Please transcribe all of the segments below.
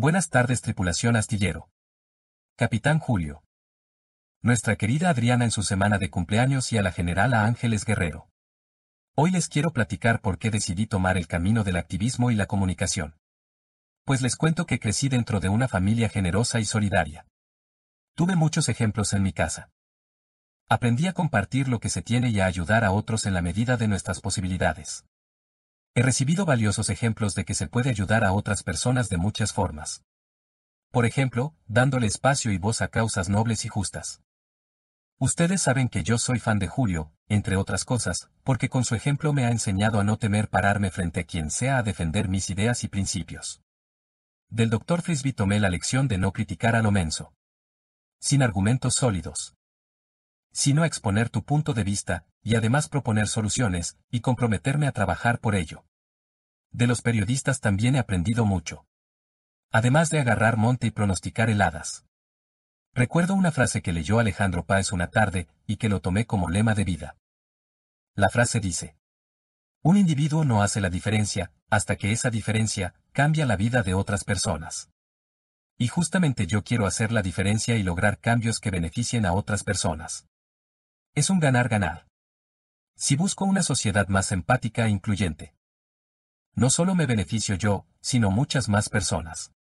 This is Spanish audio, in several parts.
Buenas tardes, tripulación astillero. Capitán Julio. Nuestra querida Adriana en su semana de cumpleaños y a la generala Ángeles Guerrero. Hoy les quiero platicar por qué decidí tomar el camino del activismo y la comunicación. Pues les cuento que crecí dentro de una familia generosa y solidaria. Tuve muchos ejemplos en mi casa. Aprendí a compartir lo que se tiene y a ayudar a otros en la medida de nuestras posibilidades. He recibido valiosos ejemplos de que se puede ayudar a otras personas de muchas formas. Por ejemplo, dándole espacio y voz a causas nobles y justas. Ustedes saben que yo soy fan de Julio, entre otras cosas, porque con su ejemplo me ha enseñado a no temer pararme frente a quien sea a defender mis ideas y principios. Del Dr. Frisbee tomé la lección de no criticar a lo menso. Sin argumentos sólidos. Sino exponer tu punto de vista, y además proponer soluciones, y comprometerme a trabajar por ello. De los periodistas también he aprendido mucho. Además de agarrar monte y pronosticar heladas. Recuerdo una frase que leyó Alejandro Páez una tarde, y que lo tomé como lema de vida. La frase dice. Un individuo no hace la diferencia, hasta que esa diferencia, cambia la vida de otras personas. Y justamente yo quiero hacer la diferencia y lograr cambios que beneficien a otras personas. Es un ganar-ganar. Si busco una sociedad más empática e incluyente. No solo me beneficio yo, sino muchas más personas.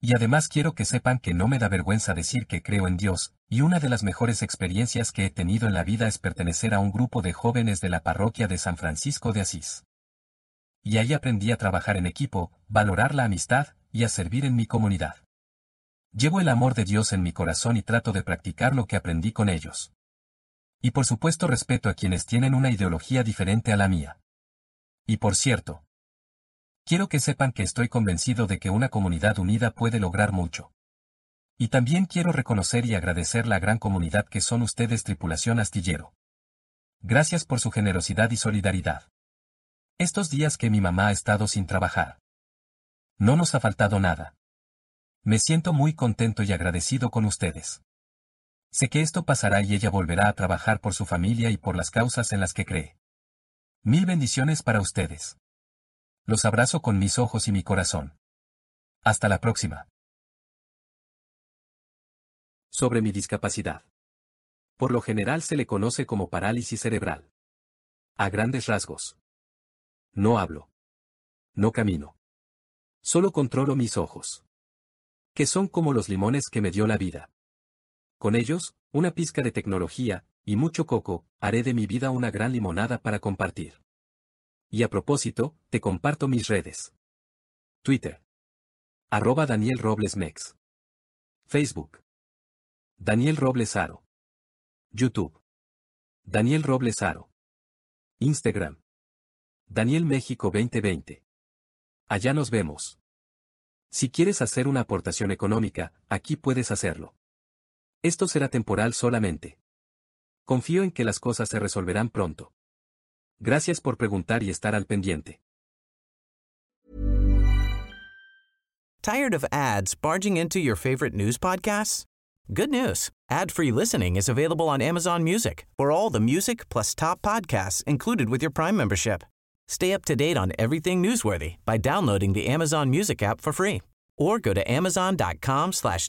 Y además quiero que sepan que no me da vergüenza decir que creo en Dios, y una de las mejores experiencias que he tenido en la vida es pertenecer a un grupo de jóvenes de la parroquia de San Francisco de Asís. Y ahí aprendí a trabajar en equipo, valorar la amistad, y a servir en mi comunidad. Llevo el amor de Dios en mi corazón y trato de practicar lo que aprendí con ellos. Y por supuesto respeto a quienes tienen una ideología diferente a la mía. Y por cierto, Quiero que sepan que estoy convencido de que una comunidad unida puede lograr mucho. Y también quiero reconocer y agradecer la gran comunidad que son ustedes tripulación astillero. Gracias por su generosidad y solidaridad. Estos días que mi mamá ha estado sin trabajar. No nos ha faltado nada. Me siento muy contento y agradecido con ustedes. Sé que esto pasará y ella volverá a trabajar por su familia y por las causas en las que cree. Mil bendiciones para ustedes. Los abrazo con mis ojos y mi corazón. Hasta la próxima. Sobre mi discapacidad. Por lo general se le conoce como parálisis cerebral. A grandes rasgos. No hablo. No camino. Solo controlo mis ojos. Que son como los limones que me dio la vida. Con ellos, una pizca de tecnología, y mucho coco, haré de mi vida una gran limonada para compartir. Y a propósito, te comparto mis redes. Twitter. Arroba Daniel Robles Mex. Facebook. Daniel Robles Aro. YouTube. Daniel Robles Aro. Instagram. Daniel México 2020. Allá nos vemos. Si quieres hacer una aportación económica, aquí puedes hacerlo. Esto será temporal solamente. Confío en que las cosas se resolverán pronto. Gracias por preguntar y estar al pendiente. Tired of ads barging into your favorite news podcasts? Good news. Ad-free listening is available on Amazon Music for all the music plus top podcasts included with your Prime membership. Stay up to date on everything newsworthy by downloading the Amazon Music app for free or go to amazon.com slash.